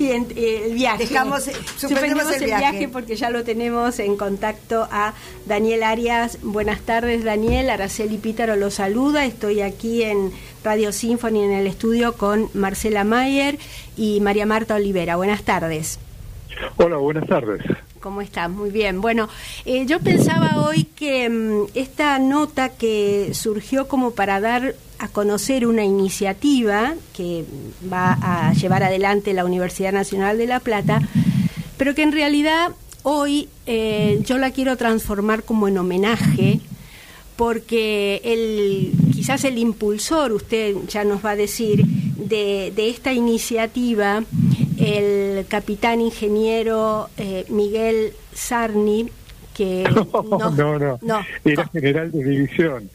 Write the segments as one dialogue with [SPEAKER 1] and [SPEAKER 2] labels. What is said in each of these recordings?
[SPEAKER 1] sí, eh, el viaje.
[SPEAKER 2] Dejamos,
[SPEAKER 1] suspendemos, el, viaje. porque ya lo tenemos en contacto a Daniel Arias. Buenas tardes, Daniel. Araceli Pítaro lo saluda. Estoy aquí en Radio Symphony en el estudio con Marcela Mayer y María Marta Olivera. Buenas tardes.
[SPEAKER 3] Hola, buenas tardes.
[SPEAKER 1] ¿Cómo estás? Muy bien. Bueno, eh, yo pensaba hoy que mm, esta nota que surgió como para dar a conocer una iniciativa que va a llevar adelante la Universidad Nacional de La Plata, pero que en realidad hoy eh, yo la quiero transformar como en homenaje porque el, quizás el impulsor, usted ya nos va a decir, de, de esta iniciativa el capitán ingeniero eh, Miguel Sarni, que...
[SPEAKER 3] No, no, no, era general de división.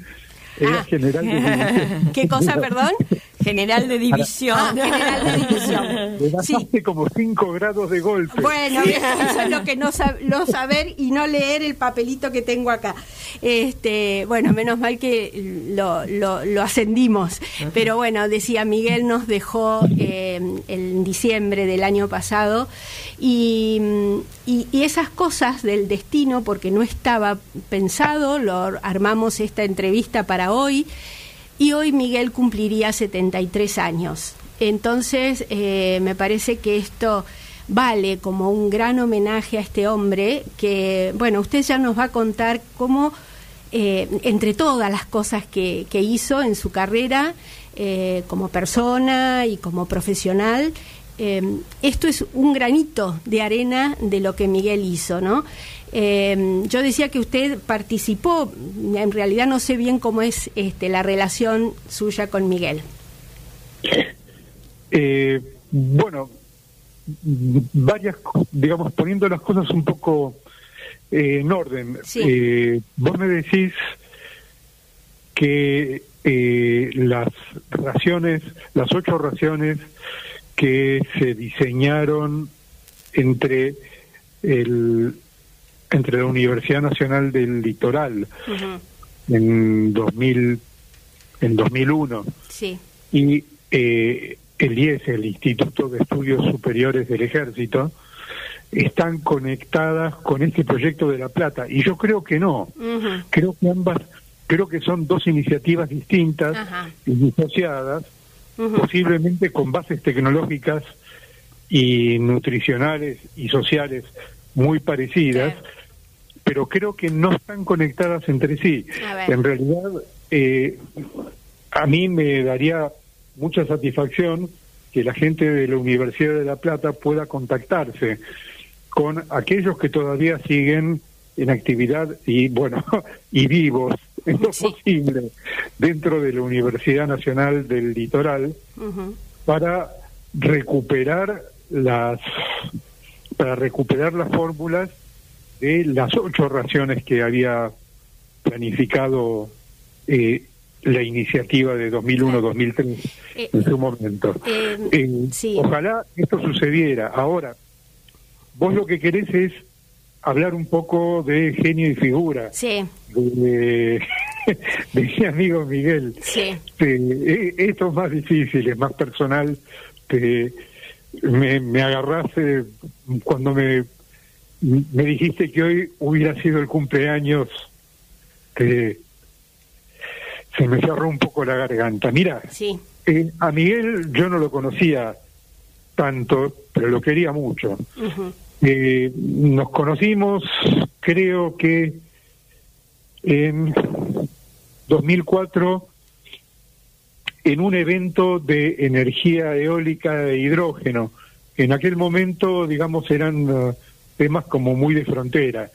[SPEAKER 3] Era
[SPEAKER 1] ah.
[SPEAKER 3] general de división.
[SPEAKER 1] ¿Qué cosa, perdón?
[SPEAKER 2] General de división.
[SPEAKER 1] Ah, general de división.
[SPEAKER 3] Le sí. como 5 grados de golpe.
[SPEAKER 1] Bueno, eso es lo que no, saber y no leer el papelito que tengo acá. Este, bueno, menos mal que lo, lo, ascendimos. Pero bueno, decía Miguel nos dejó eh, en diciembre del año pasado y, y, y, esas cosas del destino, porque no estaba pensado, lo armamos esta entrevista para hoy y hoy Miguel cumpliría 73 años. Entonces, eh, me parece que esto vale como un gran homenaje a este hombre que, bueno, usted ya nos va a contar cómo, eh, entre todas las cosas que, hizo en su carrera eh, como persona y como profesional, esto es un granito de arena de lo que Miguel hizo, ¿no? Eh, yo decía que usted participó, en realidad no sé bien cómo es este, la relación suya con Miguel.
[SPEAKER 3] Eh, bueno, varias, digamos, poniendo las cosas un poco eh, en orden. Eh, vos me decís que las raciones, las ocho raciones que se diseñaron entre el entre la Universidad Nacional del Litoral en 2000 en 2001
[SPEAKER 1] sí.
[SPEAKER 3] y eh, el IES, el Instituto de Estudios Superiores del Ejército, están conectadas con este proyecto de La Plata. Y yo creo que no. Creo que ambas, creo que son dos iniciativas distintas y disociadas, posiblemente con bases tecnológicas y nutricionales y sociales muy parecidas, pero creo que no están conectadas entre sí. En realidad, eh, a mí me daría mucha satisfacción que la gente de la Universidad de La Plata pueda contactarse con aquellos que todavía siguen en actividad y bueno y vivos en lo posible dentro de la Universidad Nacional del Litoral para recuperar las para recuperar las fórmulas de las ocho raciones que había planificado eh, la iniciativa de 2001-2003 eh, en su momento. Eh, ojalá esto sucediera. Ahora, vos lo que querés es hablar un poco de genio y figura.
[SPEAKER 1] Sí.
[SPEAKER 3] De, mi amigo Miguel.
[SPEAKER 1] Sí.
[SPEAKER 3] esto es más difícil, es más personal. me, me agarraste cuando me me dijiste que hoy hubiera sido el cumpleaños que se me cerró un poco la garganta. Mira,
[SPEAKER 1] sí.
[SPEAKER 3] Eh, a Miguel yo no lo conocía tanto, pero lo quería mucho. Eh, nos conocimos, creo que en 2004, en un evento de energía eólica e hidrógeno. En aquel momento, digamos, eran uh, temas como muy de frontera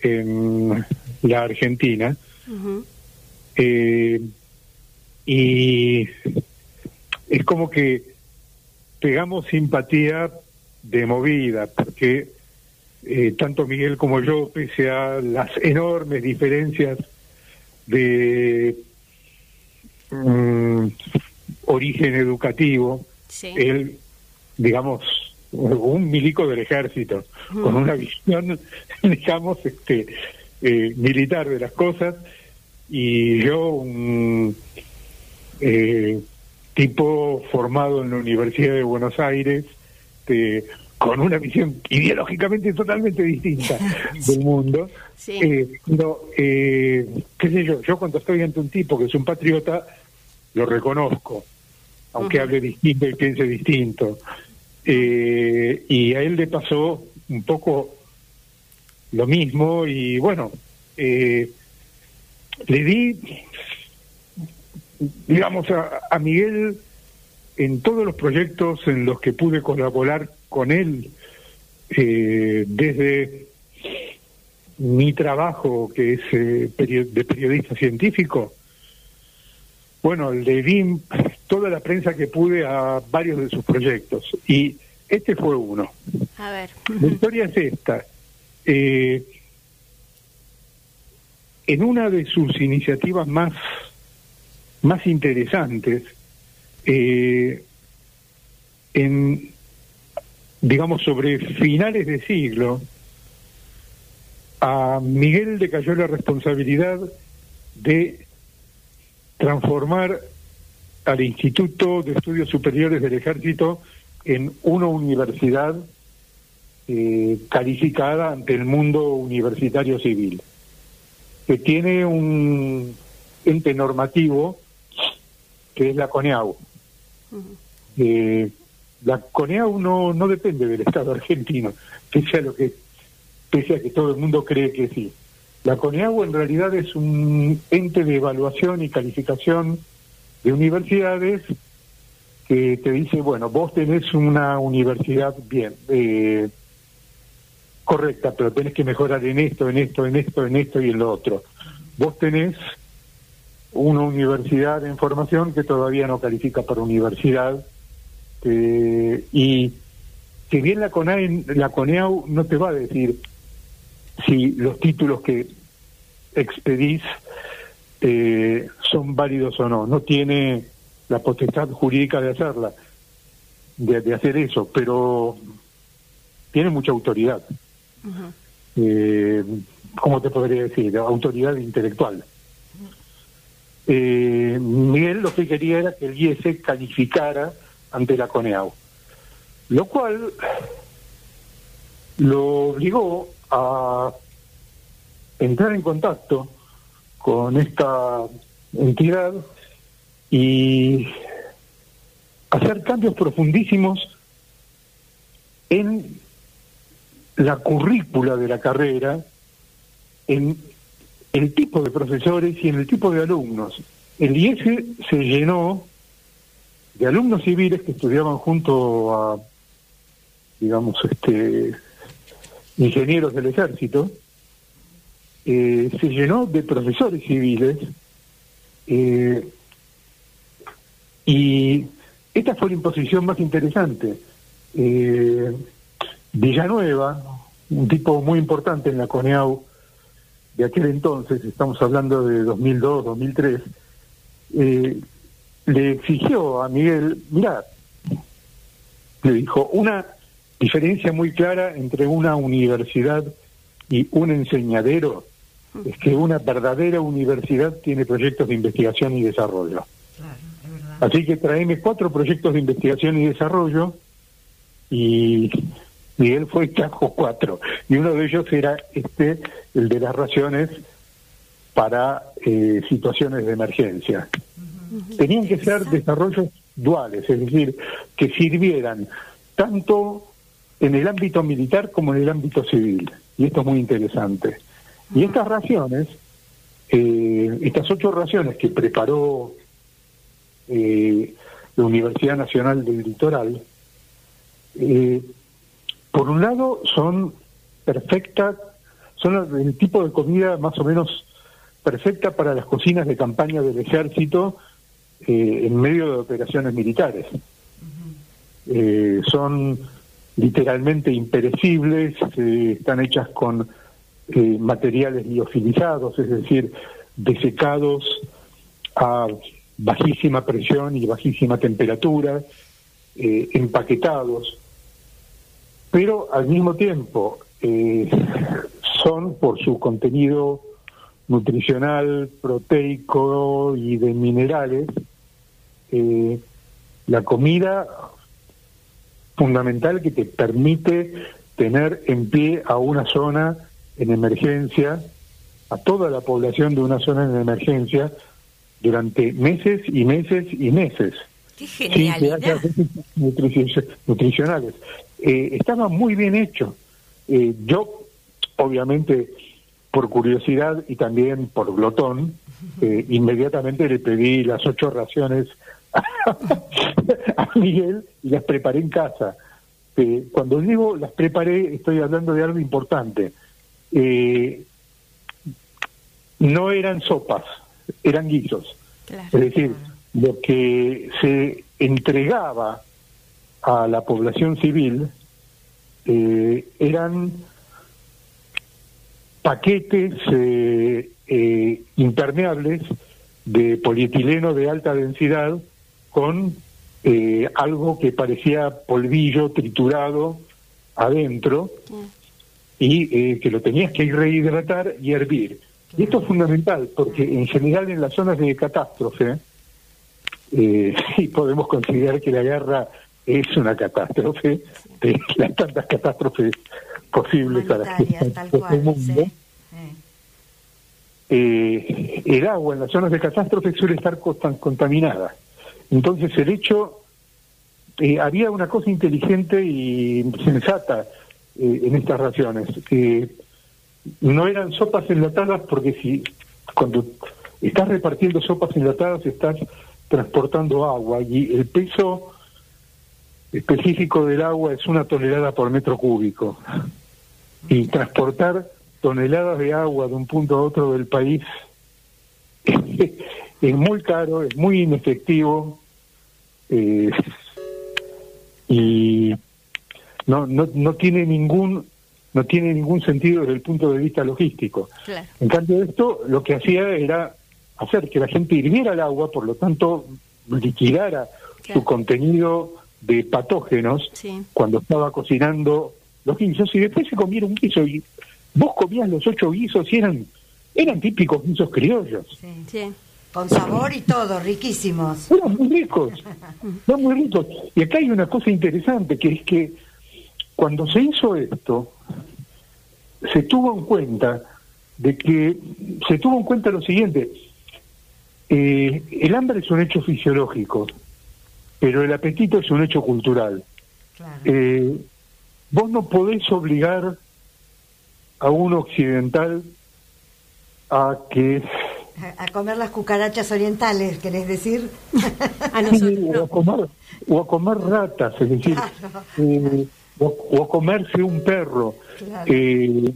[SPEAKER 3] en la Argentina. Eh, y es como que pegamos simpatía de movida, porque eh, tanto Miguel como yo, pese a las enormes diferencias de mm, origen educativo, él, digamos, un milico del ejército, con una visión, digamos, este, eh, militar de las cosas, y yo un eh, tipo formado en la Universidad de Buenos Aires este, con una visión ideológicamente totalmente distinta del mundo. Eh, eh, qué sé yo, yo cuando estoy ante un tipo que es un patriota, lo reconozco, aunque hable distinto y piense distinto. Eh, y a él le pasó un poco lo mismo y bueno, le di, digamos, a Miguel en todos los proyectos en los que pude colaborar con él, eh, desde mi trabajo, que es eh, de periodista científico, bueno, le di toda la prensa que pude a varios de sus proyectos y este fue uno.
[SPEAKER 1] A ver.
[SPEAKER 3] La historia es esta. Eh, en una de sus iniciativas más, más interesantes, eh, en, digamos, sobre finales de siglo, a Miguel le cayó la responsabilidad de transformar al Instituto de Estudios Superiores del Ejército en una universidad eh, calificada ante el mundo universitario civil, que tiene un ente normativo que es la CONEAU. Eh, la CONEAU no, no depende del Estado argentino, pese a, lo que, pese a que todo el mundo cree que sí. La CONEAU en realidad es un ente de evaluación y calificación de universidades que te dice, bueno, vos tenés una universidad bien, eh, correcta, pero tenés que mejorar en esto, en esto, en esto, en esto y en lo otro. Vos tenés una universidad en formación que todavía no califica para universidad eh, y si bien la la CONEAU no te va a decir si los títulos que expedís eh, son válidos o no, no tiene la potestad jurídica de hacerla, de, hacer eso, pero tiene mucha autoridad. Eh, ¿Cómo te podría decir? Autoridad intelectual. Eh, Miguel lo que quería era que el IES calificara ante la CONEAU, lo cual lo obligó a entrar en contacto con esta entidad y hacer cambios profundísimos en la currícula de la carrera, en el tipo de profesores y en el tipo de alumnos. El IES se llenó de alumnos civiles que estudiaban junto a, digamos, este ingenieros del ejército, eh, se llenó de profesores civiles eh, y esta fue la imposición más interesante. Eh, Villanueva, un tipo muy importante en la CONEAU, de aquel entonces, estamos hablando de 2002, 2003, eh, le exigió a Miguel, mira, le dijo, una diferencia muy clara entre una universidad y un enseñadero es que una verdadera universidad tiene proyectos de investigación y desarrollo. Así que traeme cuatro proyectos de investigación y desarrollo y Miguel fue trajo cuatro y uno de ellos era este el de las raciones para eh, situaciones de emergencia. Tenían que ser desarrollos duales, es decir, que sirvieran tanto en el ámbito militar como en el ámbito civil. Y esto es muy interesante. Y estas raciones, eh, estas ocho raciones que preparó eh, la Universidad Nacional del Litoral, eh, por un lado son perfectas, son el tipo de comida más o menos perfecta para las cocinas de campaña del ejército eh, en medio de operaciones militares. Eh, son literalmente imperecibles, eh, están hechas con materiales liofilizados, es decir, desecados a bajísima presión y bajísima temperatura, empaquetados pero al mismo tiempo eh, son por su contenido nutricional, proteico y de minerales, eh, la comida fundamental que te permite tener en pie a una zona en emergencia, a toda la población de una zona en emergencia, durante meses y meses y meses.
[SPEAKER 2] ¡Qué genialidad!
[SPEAKER 3] nutricionales. Eh, estaba muy bien hecho. Eh, yo, obviamente, por curiosidad y también por glotón, eh, inmediatamente le pedí las ocho raciones a, Miguel y las preparé en casa. Eh, cuando digo las preparé, estoy hablando de algo importante. Eh, no eran sopas, eran guisos. es decir, lo que se entregaba a la población civil eran paquetes impermeables de polietileno de alta densidad con eh, algo que parecía polvillo triturado adentro y eh, que lo tenías que rehidratar y hervir. Y esto es fundamental porque en general en las zonas de catástrofe, eh, y podemos considerar que la guerra es una catástrofe, de las tantas catástrofes posibles a las que mundo, el agua en las zonas de catástrofe suele estar contaminada. Entonces el hecho, eh, había una cosa inteligente y sensata eh, en estas raciones, que no eran sopas enlatadas porque si cuando estás repartiendo sopas enlatadas estás transportando agua y el peso específico del agua es una tonelada por metro cúbico. Y transportar toneladas de agua de un punto a otro del país es muy caro, es muy inefectivo eh, y no, no, no tiene ningún no tiene ningún sentido desde el punto de vista logístico. En cambio esto lo que hacía era hacer que la gente hirviera el agua, por lo tanto liquidara su contenido de patógenos cuando estaba cocinando los guisos y después se comiera un guiso y vos comías los ocho guisos y eran eran típicos guisos criollos.
[SPEAKER 2] Sí. Con sabor y todo, riquísimos.
[SPEAKER 3] Eran muy ricos, eran muy ricos. Y acá hay una cosa interesante, que es que cuando se hizo esto, se tuvo en cuenta de que, se tuvo en cuenta lo siguiente, eh, el hambre es un hecho fisiológico, pero el apetito es un hecho cultural. Eh, vos no podés obligar a un occidental a que
[SPEAKER 2] a comer las cucarachas orientales, ¿querés decir?
[SPEAKER 3] o, a comer, o a comer ratas, es decir, eh, o, a comerse un perro. Eh,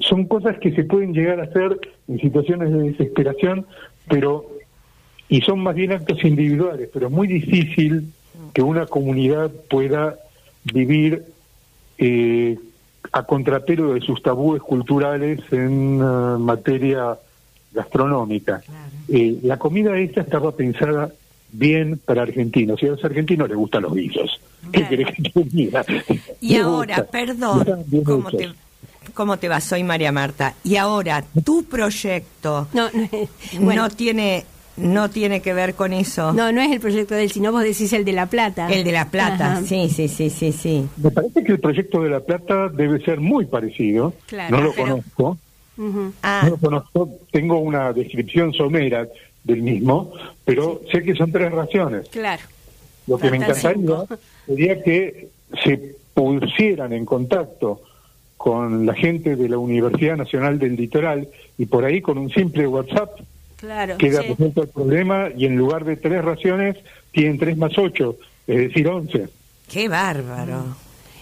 [SPEAKER 3] son cosas que se pueden llegar a hacer en situaciones de desesperación, pero y son más bien actos individuales, pero muy difícil que una comunidad pueda vivir eh, a contrapero de sus tabúes culturales en materia gastronómica. Eh, la comida esta estaba pensada bien para argentinos y a los argentinos les gustan los guisos. ¿Qué querés que te diga?
[SPEAKER 2] Y ahora, perdón, ¿cómo te, ¿cómo te va? Soy María Marta. Y ahora, tu proyecto no, no, tiene no tiene que ver con eso.
[SPEAKER 1] No, no es el proyecto del, sino vos decís el de La Plata.
[SPEAKER 2] El de La Plata, sí, sí, sí, sí, sí.
[SPEAKER 3] Me parece que el proyecto de La Plata debe ser muy parecido. no lo conozco. Ah. No conozco, tengo una descripción somera del mismo, pero sé que son tres raciones.
[SPEAKER 1] Claro.
[SPEAKER 3] Lo que me encantaría sería que se pusieran en contacto con la gente de la Universidad Nacional del Litoral y por ahí con un simple WhatsApp
[SPEAKER 1] claro,
[SPEAKER 3] queda resuelto el problema y en lugar de tres raciones tienen tres más ocho, es decir, once.
[SPEAKER 2] ¡Qué bárbaro!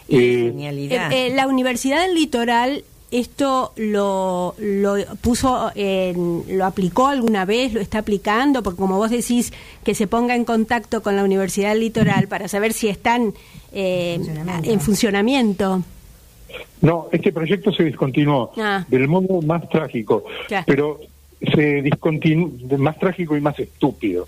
[SPEAKER 1] Eh, genialidad. Eh, la Universidad del Litoral ¿Esto lo, lo puso, en, lo aplicó alguna vez, lo está aplicando? Porque como vos decís, que se ponga en contacto con la Universidad Litoral para saber si están eh, en funcionamiento.
[SPEAKER 3] No, este proyecto se discontinuó. Ah. del modo más trágico, pero se discontinuó, más trágico y más estúpido,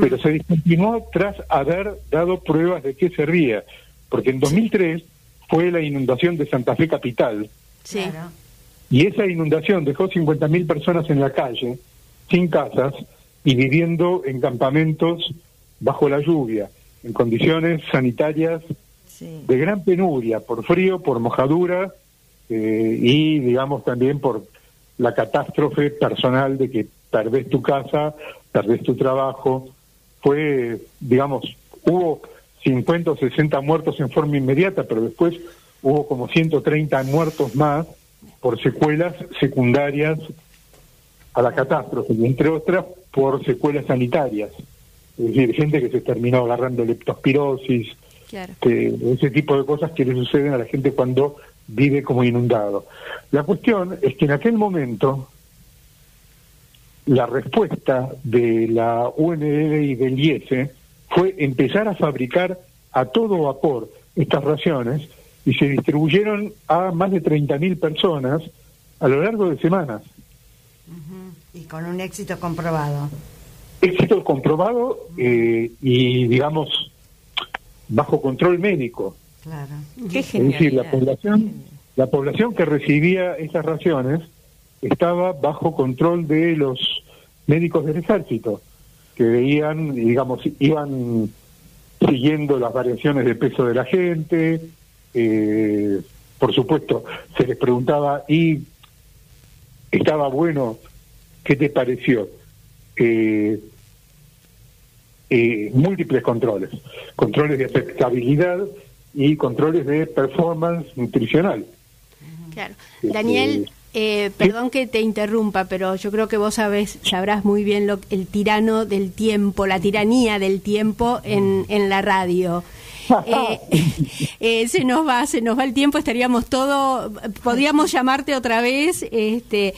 [SPEAKER 3] pero se discontinuó tras haber dado pruebas de que servía, porque en 2003 fue la inundación de Santa Fe Capital, Sí. Y esa inundación dejó 50.000 personas en la calle, sin casas y viviendo en campamentos bajo la lluvia, en condiciones sanitarias de gran penuria, por frío, por mojadura eh, y, digamos, también por la catástrofe personal de que perdés tu casa, perdés tu trabajo. Fue, digamos, hubo 50 o 60 muertos en forma inmediata, pero después hubo como 130 muertos más por secuelas secundarias a la catástrofe, y entre otras por secuelas sanitarias. Es decir, gente que se terminó agarrando leptospirosis, ese tipo de cosas que le suceden a la gente cuando vive como inundado. La cuestión es que en aquel momento la respuesta de la UNDD y del IESE fue empezar a fabricar a todo vapor estas raciones y se distribuyeron a más de 30.000 personas a lo largo de semanas.
[SPEAKER 4] Y con un éxito comprobado.
[SPEAKER 3] Éxito comprobado eh, y, digamos, bajo control médico.
[SPEAKER 4] Claro.
[SPEAKER 3] Qué es decir, la población, la población que recibía esas raciones estaba bajo control de los médicos del ejército, que veían, digamos, iban siguiendo las variaciones de peso de la gente, eh, por supuesto, se les preguntaba, ¿y estaba bueno? ¿Qué te pareció? Eh, eh, múltiples controles, controles de aceptabilidad y controles de performance nutricional.
[SPEAKER 1] Claro. Daniel, eh, perdón que te interrumpa, pero yo creo que vos sabés, sabrás muy bien lo, el tirano del tiempo, la tiranía del tiempo en, en la radio. Eh, eh, se nos va, se nos va el tiempo, estaríamos todo, podríamos llamarte otra vez, este,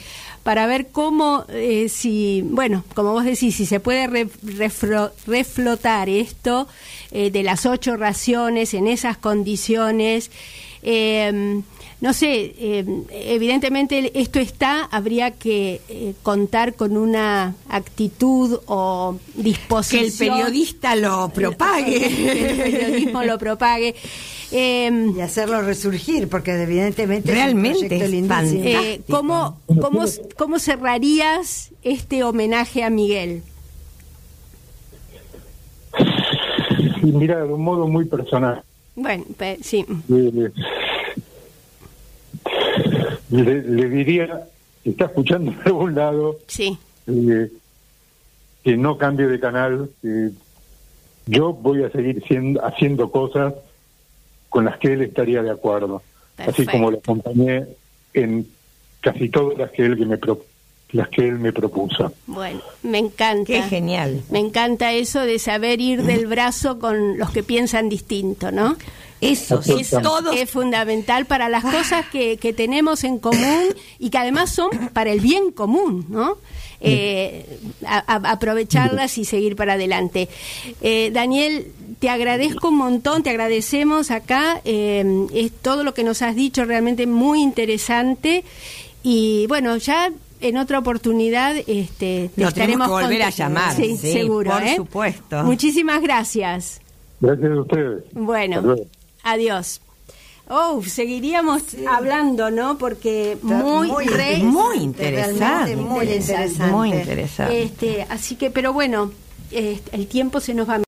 [SPEAKER 1] para ver cómo, eh, si, bueno, como vos decís, si se puede reflotar esto de las ocho raciones en esas condiciones. Eh, no sé, eh, evidentemente esto está, habría que eh, contar con una actitud o disposición.
[SPEAKER 2] Que el periodista lo propague.
[SPEAKER 1] Que el periodismo lo propague.
[SPEAKER 4] Em, y hacerlo resurgir, porque evidentemente
[SPEAKER 2] realmente es
[SPEAKER 1] eh, ¿cómo, cómo, ¿Cómo cerrarías este homenaje a Miguel?
[SPEAKER 3] Mira, de un modo muy personal.
[SPEAKER 1] Bueno, sí
[SPEAKER 3] le, diría, si está escuchando de algún lado,
[SPEAKER 1] sí.
[SPEAKER 3] Eh, que no cambie de canal. yo voy a seguir siendo, haciendo cosas con las que él estaría de acuerdo. Así como lo acompañé en casi todas las que él que me las que él me propuso.
[SPEAKER 1] Bueno, me encanta.
[SPEAKER 2] Qué genial.
[SPEAKER 1] Me encanta eso de saber ir del brazo con los que piensan distinto, ¿no? Eso es todo es fundamental para las cosas que, que, tenemos en común y que además son para el bien común, ¿no? Eh, aprovecharlas y seguir para adelante. Eh, Daniel, te agradezco un montón, te agradecemos acá, eh, es todo lo que nos has dicho realmente muy interesante y bueno, ya en otra oportunidad este,
[SPEAKER 2] te estaremos que volver a llamar.
[SPEAKER 1] Sí, seguro.
[SPEAKER 2] Por supuesto.
[SPEAKER 1] Muchísimas gracias.
[SPEAKER 3] Gracias a ustedes.
[SPEAKER 1] Bueno. Adiós. Oh, seguiríamos hablando, ¿no? Porque muy,
[SPEAKER 2] muy, muy interesante,
[SPEAKER 1] muy interesante, muy interesante. Este, así que, pero bueno, este, el tiempo se nos va.